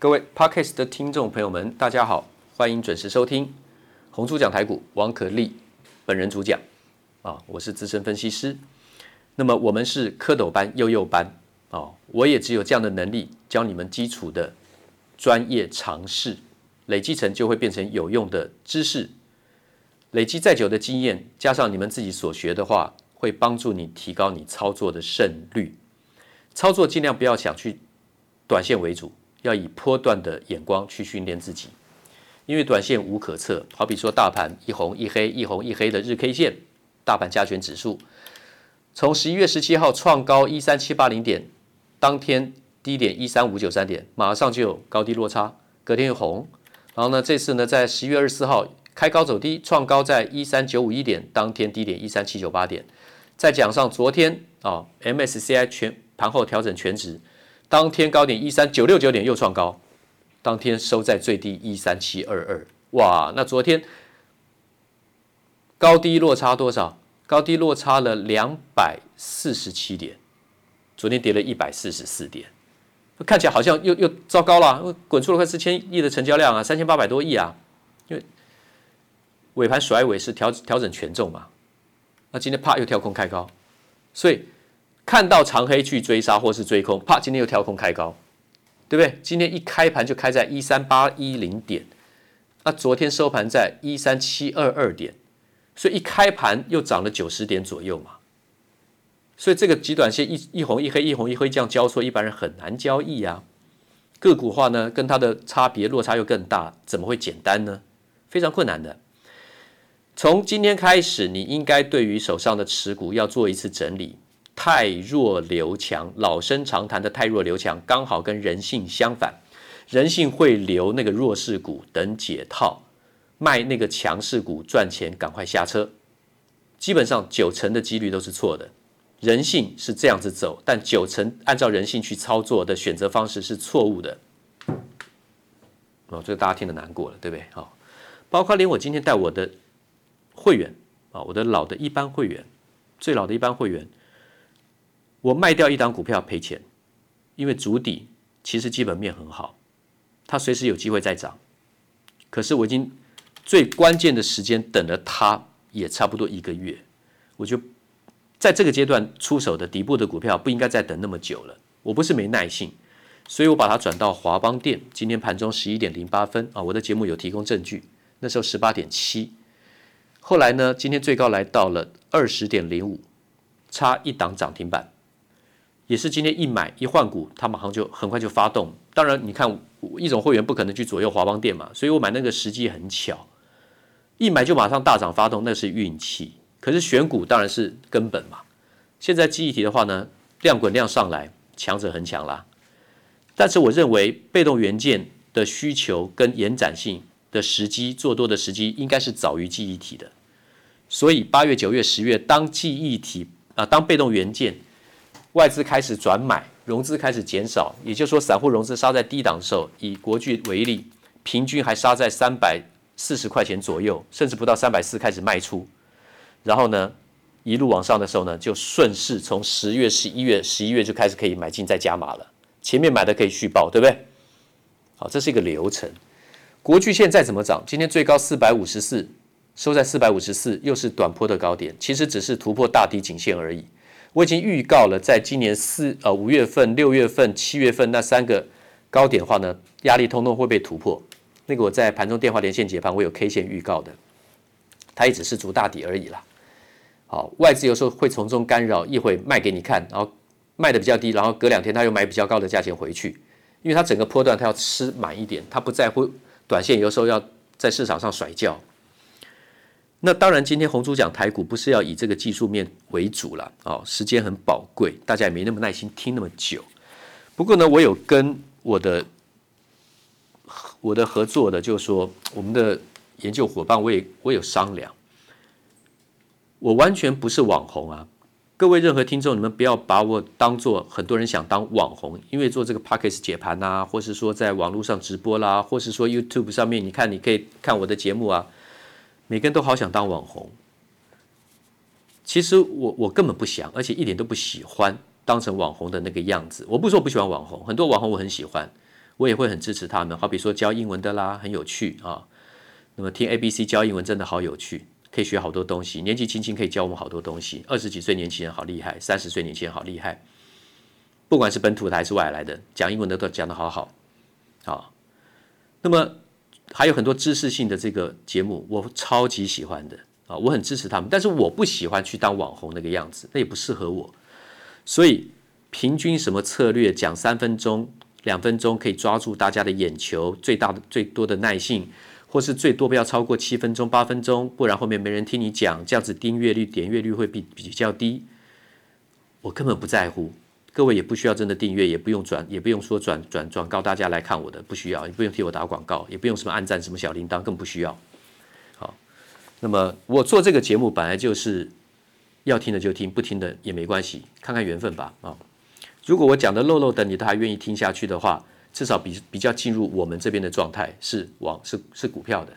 各位 Podcast 的听众朋友们，大家好，欢迎准时收听红猪讲台股，王可立本人主讲啊，我是资深分析师。那么我们是蝌蚪班、幼幼班啊，我也只有这样的能力教你们基础的专业常识，累积成就会变成有用的知识。累积再久的经验，加上你们自己所学的话，会帮助你提高你操作的胜率。操作尽量不要想去短线为主。要以波段的眼光去训练自己，因为短线无可测。好比说，大盘一红一黑，一红一黑的日 K 线，大盘加权指数从十一月十七号创高一三七八零点，当天低点一三五九三点，马上就有高低落差，隔天又红。然后呢，这次呢，在十一月二十四号开高走低，创高在一三九五一点，当天低点一三七九八点。再讲上昨天啊，MSCI 全盘后调整全值。当天高点一三九六九点又创高，当天收在最低一三七二二，哇！那昨天高低落差多少？高低落差了两百四十七点，昨天跌了一百四十四点，看起来好像又又糟糕了，滚出了快四千亿的成交量啊，三千八百多亿啊，因为尾盘甩尾是调调整权重嘛，那今天啪又跳空开高，所以。看到长黑去追杀或是追空，啪，今天又跳空开高，对不对？今天一开盘就开在一三八一零点，那昨天收盘在一三七二二点，所以一开盘又涨了九十点左右嘛。所以这个极短线一一红一黑一红一黑这样交错，一般人很难交易啊。个股化呢，跟它的差别落差又更大，怎么会简单呢？非常困难的。从今天开始，你应该对于手上的持股要做一次整理。太弱留强，老生常谈的太弱留强，刚好跟人性相反。人性会留那个弱势股等解套，卖那个强势股赚钱，赶快下车。基本上九成的几率都是错的。人性是这样子走，但九成按照人性去操作的选择方式是错误的。哦，这个大家听得难过了，对不对？好，包括连我今天带我的会员啊，我的老的一般会员，最老的一般会员。我卖掉一档股票赔钱，因为主底其实基本面很好，它随时有机会再涨。可是我已经最关键的时间等了它也差不多一个月，我就在这个阶段出手的底部的股票不应该再等那么久了。我不是没耐性，所以我把它转到华邦电。今天盘中十一点零八分啊，我的节目有提供证据，那时候十八点七，后来呢，今天最高来到了二十点零五，差一档涨停板。也是今天一买一换股，它马上就很快就发动。当然，你看一种会员不可能去左右华邦电嘛，所以我买那个时机很巧，一买就马上大涨发动，那是运气。可是选股当然是根本嘛。现在记忆体的话呢，量滚量上来，强者恒强啦。但是我认为被动元件的需求跟延展性的时机做多的时机，应该是早于记忆体的。所以八月、九月、十月，当记忆体啊，当被动元件。外资开始转买，融资开始减少，也就是说，散户融资杀在低档的时候，以国巨为例，平均还杀在三百四十块钱左右，甚至不到三百四开始卖出，然后呢，一路往上的时候呢，就顺势从十月、十一月、十一月就开始可以买进再加码了，前面买的可以续报，对不对？好，这是一个流程。国巨现在怎么涨？今天最高四百五十四，收在四百五十四，又是短波的高点，其实只是突破大底颈线而已。我已经预告了，在今年四呃五月份、六月份、七月份那三个高点的话呢，压力通通会被突破。那个我在盘中电话连线解盘，我有 K 线预告的，它也只是筑大底而已啦。好，外资有时候会从中干扰，一会卖给你看，然后卖的比较低，然后隔两天他又买比较高的价钱回去，因为它整个波段它要吃满一点，它不在乎短线，有时候要在市场上甩叫。那当然，今天红猪讲台股不是要以这个技术面为主了哦，时间很宝贵，大家也没那么耐心听那么久。不过呢，我有跟我的我的合作的，就是说我们的研究伙伴，我也我有商量，我完全不是网红啊！各位任何听众，你们不要把我当做很多人想当网红，因为做这个 Podcast 解盘啊，或是说在网络上直播啦，或是说 YouTube 上面，你看你可以看我的节目啊。每个人都好想当网红，其实我我根本不想，而且一点都不喜欢当成网红的那个样子。我不说我不喜欢网红，很多网红我很喜欢。我也会很支持他们。好比说教英文的啦，很有趣啊。那么听 ABC 教英文真的好有趣，可以学好多东西。年纪轻轻可以教我们好多东西。二十几岁年轻人好厉害，三十岁年轻人好厉害。不管是本土的还是外来的，讲英文的都讲得好好。好，那么还有很多知识性的这个节目，我超级喜欢的啊，我很支持他们。但是我不喜欢去当网红那个样子，那也不适合我。所以平均什么策略，讲三分钟、两分钟可以抓住大家的眼球，最大的、最多的耐性。或是最多不要超过七分钟、八分钟，不然后面没人听你讲，这样子订阅率、点阅率会比比较低。我根本不在乎，各位也不需要真的订阅，也不用转，也不用说转转转告大家来看我的，不需要，也不用替我打广告，也不用什么按赞、什么小铃铛，更不需要。好，那么我做这个节目本来就是要听的就听，不听的也没关系，看看缘分吧。啊，如果我讲的漏漏的，你都还愿意听下去的话。至少比比较进入我们这边的状态是往是是股票的。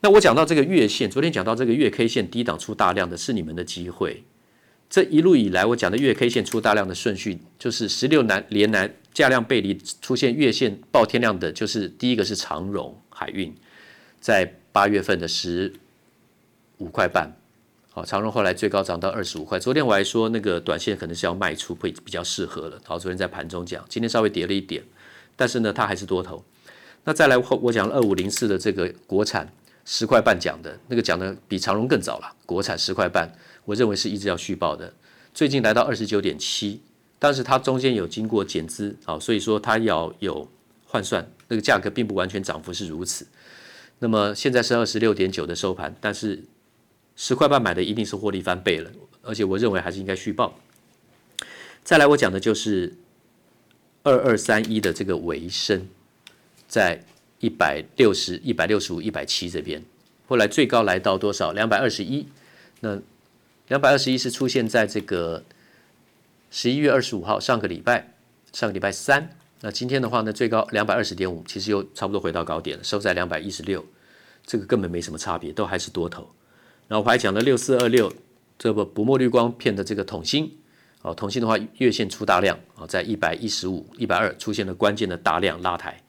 那我讲到这个月线，昨天讲到这个月 K 线低档出大量的是你们的机会。这一路以来我讲的月 K 线出大量的顺序，就是十六难连难价量背离出现月线爆天量的，就是第一个是长荣海运，在八月份的十五块半。好，长荣后来最高涨到二十五块。昨天我还说那个短线可能是要卖出，会比较适合了。好，昨天在盘中讲，今天稍微跌了一点，但是呢，它还是多头。那再来后，我讲二五零四的这个国产十块半讲的那个讲的比长荣更早了。国产十块半，我认为是一直要续报的。最近来到二十九点七，但是它中间有经过减资，好，所以说它要有换算，那个价格并不完全涨幅是如此。那么现在是二十六点九的收盘，但是。十块半买的一定是获利翻倍了，而且我认为还是应该续报。再来，我讲的就是二二三一的这个为升，在一百六十一百六十五、一百七这边，后来最高来到多少？两百二十一。那两百二十一是出现在这个十一月二十五号，上个礼拜，上个礼拜三。那今天的话呢，最高两百二十点五，其实又差不多回到高点了，收在两百一十六，这个根本没什么差别，都还是多头。然后我还讲了六四二六，这个不墨绿光片的这个桶芯，哦，桶芯的话月线出大量啊，在一百一十五、一百二出现了关键的大量拉抬。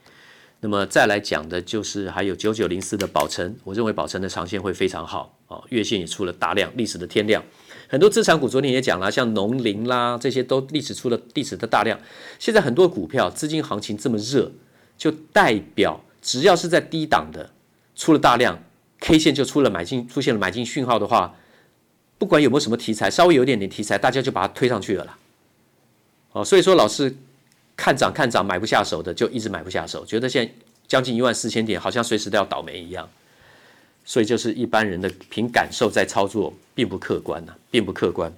那么再来讲的就是还有九九零四的宝成，我认为宝成的长线会非常好啊，月线也出了大量历史的天量。很多资产股昨天也讲了，像农林啦这些都历史出了历史的大量。现在很多股票资金行情这么热，就代表只要是在低档的出了大量。K 线就出了买进，出现了买进讯号的话，不管有没有什么题材，稍微有点点题材，大家就把它推上去了啦。哦，所以说老师看涨看涨买不下手的，就一直买不下手，觉得现在将近一万四千点，好像随时都要倒霉一样。所以就是一般人的凭感受在操作，并不客观呐，并不客观。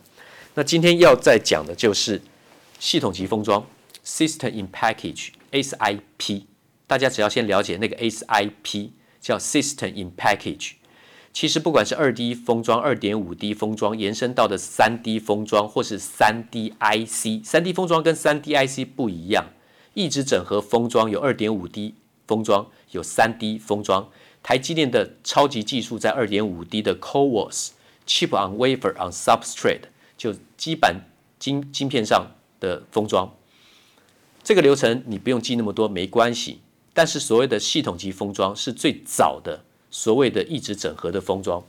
那今天要再讲的就是系统级封装 （System in Package，SIP），大家只要先了解那个 SIP。叫 System in Package，其实不管是二 D 封装、二点五 D 封装，延伸到的三 D 封装，或是三 D IC，三 D 封装跟三 D IC 不一样。一直整合封装有二点五 D 封装，有三 D 封装。台积电的超级技术在二点五 D 的 CoWoS Chip on Wafer on Substrate，就基板晶晶片上的封装。这个流程你不用记那么多，没关系。但是所谓的系统级封装是最早的所谓的异质整合的封装，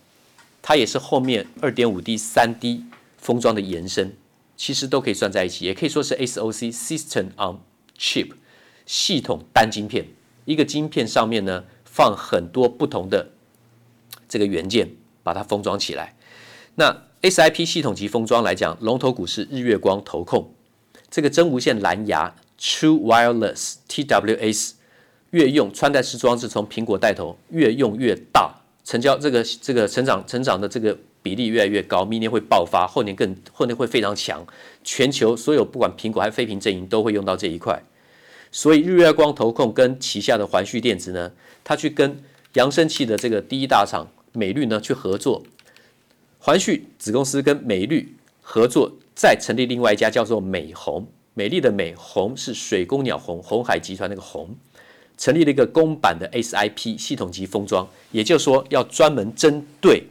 它也是后面二点五 D、三 D 封装的延伸，其实都可以算在一起，也可以说是 SoC（System on Chip） 系统单晶片，一个晶片上面呢放很多不同的这个元件，把它封装起来。那 SIP 系统级封装来讲，龙头股是日月光投控，这个真无线蓝牙 True Wireless（TWS）。越用穿戴式装置从苹果带头，越用越大，成交这个这个成长成长的这个比例越来越高，明年会爆发，后年更后年会非常强，全球所有不管苹果还是非屏阵营都会用到这一块，所以日月光投控跟旗下的环旭电子呢，他去跟扬声器的这个第一大厂美律呢去合作，环旭子公司跟美律合作，再成立另外一家叫做美红，美丽的美红是水公鸟红，红海集团那个红。成立了一个公版的 SIP 系统级封装，也就是说，要专门针对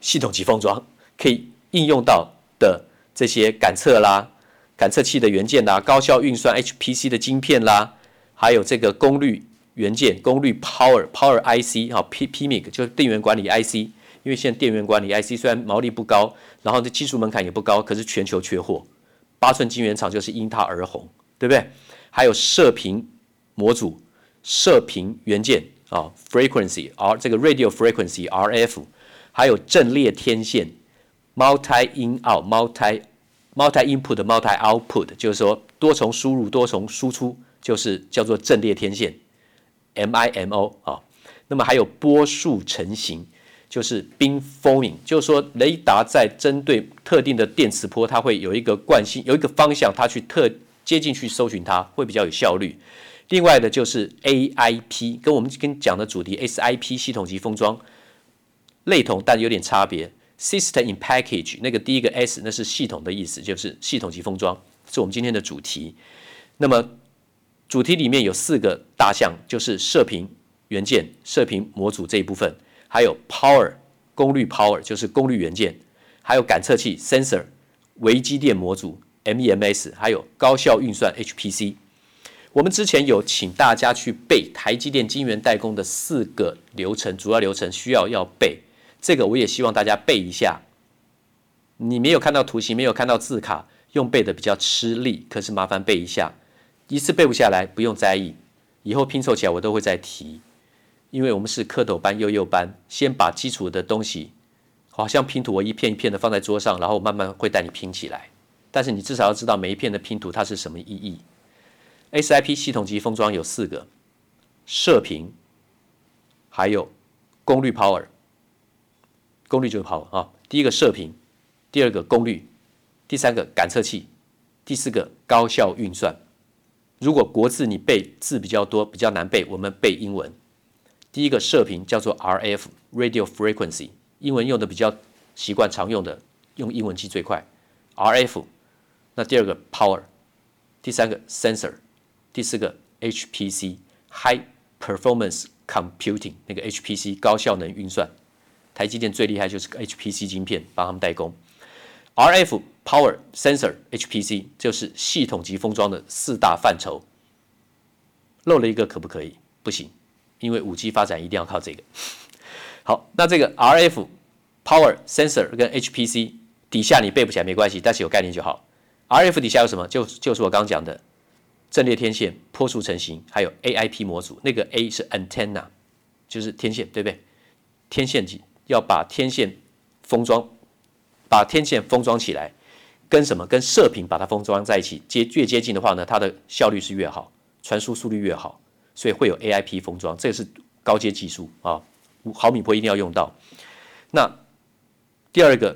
系统级封装可以应用到的这些感测啦、感测器的元件啦、高效运算 HPC 的晶片啦，还有这个功率元件、功率 Power Power IC 哈 P PMIC 就是电源管理 IC，因为现在电源管理 IC 虽然毛利不高，然后这技术门槛也不高，可是全球缺货，八寸晶圆厂就是因它而红，对不对？还有射频模组、射频元件啊，frequency R 这个 radio frequency RF，还有阵列天线，multi in out multi multi input multi output，就是说多重输入多重输出，就是叫做阵列天线 MIMO 啊。那么还有波束成型，就是 beamforming，就是说雷达在针对特定的电磁波，它会有一个惯性，有一个方向，它去特。接进去搜寻它会比较有效率。另外的就是 AIP，跟我们跟讲的主题 SIP 系统级封装类同，但有点差别。System in Package 那个第一个 S 那是系统的意思，就是系统级封装是我们今天的主题。那么主题里面有四个大项，就是射频元件、射频模组这一部分，还有 Power 功率 Power 就是功率元件，还有感测器 Sensor 微机电模组。MEMS 还有高效运算 HPC，我们之前有请大家去背台积电晶圆代工的四个流程，主要流程需要要背，这个我也希望大家背一下。你没有看到图形，没有看到字卡，用背的比较吃力，可是麻烦背一下，一次背不下来不用在意，以后拼凑起来我都会再提，因为我们是蝌蚪班、幼幼班，先把基础的东西，好像拼图，我一片一片的放在桌上，然后慢慢会带你拼起来。但是你至少要知道每一片的拼图它是什么意义。SIP 系统级封装有四个：射频，还有功率 Power，功率就是 Power 啊。第一个射频，第二个功率，第三个感测器，第四个高效运算。如果国字你背字比较多，比较难背，我们背英文。第一个射频叫做 RF（Radio Frequency），英文用的比较习惯常用的，用英文记最快。RF。那第二个 power，第三个 sensor，第四个 HPC（High Performance Computing） 那个 HPC 高效能运算，台积电最厉害就是个 HPC 晶片，帮他们代工。RF、Power、Sensor、HPC 就是系统级封装的四大范畴，漏了一个可不可以？不行，因为五 G 发展一定要靠这个。好，那这个 RF、Power、Sensor 跟 HPC 底下你背不起来没关系，但是有概念就好。RF 底下有什么？就就是我刚讲的阵列天线、波束成型，还有 AIP 模组。那个 A 是 antenna，就是天线，对不对？天线机要把天线封装，把天线封装起来，跟什么？跟射频把它封装在一起，接越接近的话呢，它的效率是越好，传输速率越好，所以会有 AIP 封装，这个是高阶技术啊，五毫米波一定要用到。那第二个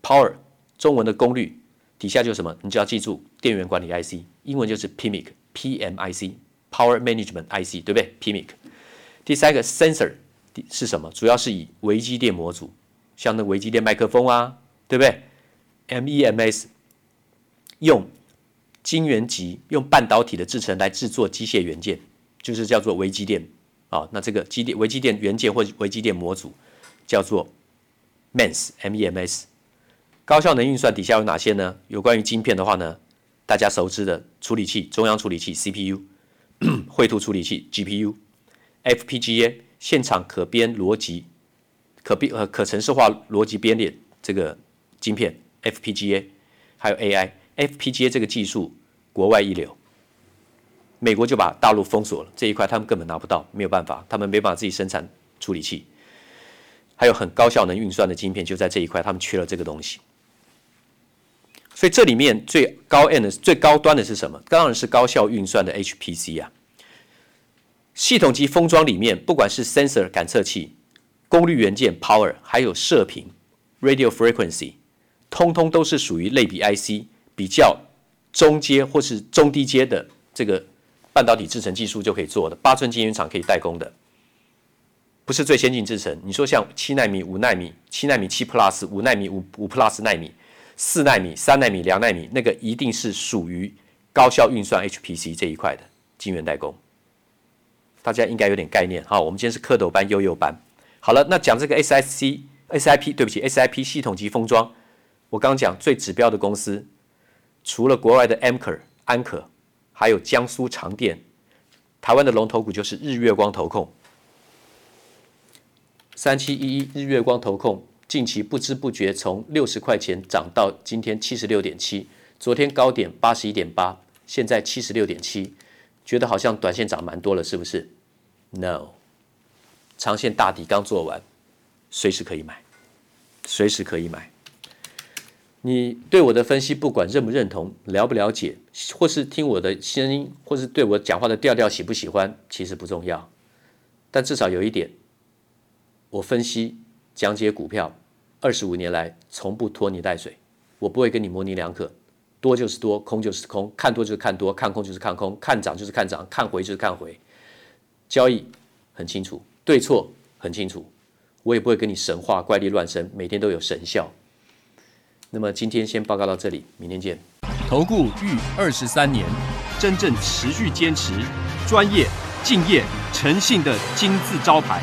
power，中文的功率。底下就什么？你就要记住电源管理 IC，英文就是 PMIC，PMIC，Power Management IC，对不对？PMIC。第三个 Sensor 是什么？主要是以微机电模组，像那微机电麦克风啊，对不对？MEMS 用晶圆级用半导体的制程来制作机械元件，就是叫做微机电啊。那这个机电微机电元件或微机电模组叫做 MEMS，MEMS。高效能运算底下有哪些呢？有关于晶片的话呢，大家熟知的处理器、中央处理器 CPU、绘图处理器 GPU、FPGA 现场可编逻辑、可编呃可程式化逻辑编列这个晶片 FPGA，还有 AI FPGA 这个技术国外一流，美国就把大陆封锁了这一块，他们根本拿不到，没有办法，他们没办法自己生产处理器，还有很高效能运算的晶片就在这一块，他们缺了这个东西。所以这里面最高 end 的最高端的是什么？当然是高效运算的 HPC 啊。系统级封装里面，不管是 sensor 感测器、功率元件 power，还有射频 radio frequency，通通都是属于类比 IC 比较中阶或是中低阶的这个半导体制程技术就可以做的，八寸晶圆厂可以代工的，不是最先进制程。你说像七纳米、五纳米、七纳米七 plus、五纳米五五 plus 纳米。四纳米、三纳米、两纳米，那个一定是属于高效运算 HPC 这一块的晶圆代工，大家应该有点概念。哈，我们今天是蝌蚪班、幼幼班。好了，那讲这个 SIC、SIP，对不起，SIP 系统级封装，我刚讲最指标的公司，除了国外的 Amkor 安可，还有江苏长电，台湾的龙头股就是日月光投控，三七一一日月光投控近期不知不觉从六十块钱涨到今天七十六点七，昨天高点八十一点八，现在七十六点七，觉得好像短线涨蛮多了，是不是？No，长线大底刚做完，随时可以买，随时可以买。你对我的分析，不管认不认同、了不了解，或是听我的声音，或是对我讲话的调调喜不喜欢，其实不重要。但至少有一点，我分析讲解股票二十五年来，从不拖泥带水，我不会跟你模棱两可，多就是多，空就是空，看多就是看多，看空就是看空，看涨就是看涨，看回就是看回。交易很清楚，对错很清楚，我也不会跟你神话怪力乱神，每天都有神效。那么今天先报告到这里，明天见。投顾逾二十三年，真正持续坚持、专业、敬业、诚信的金字招牌。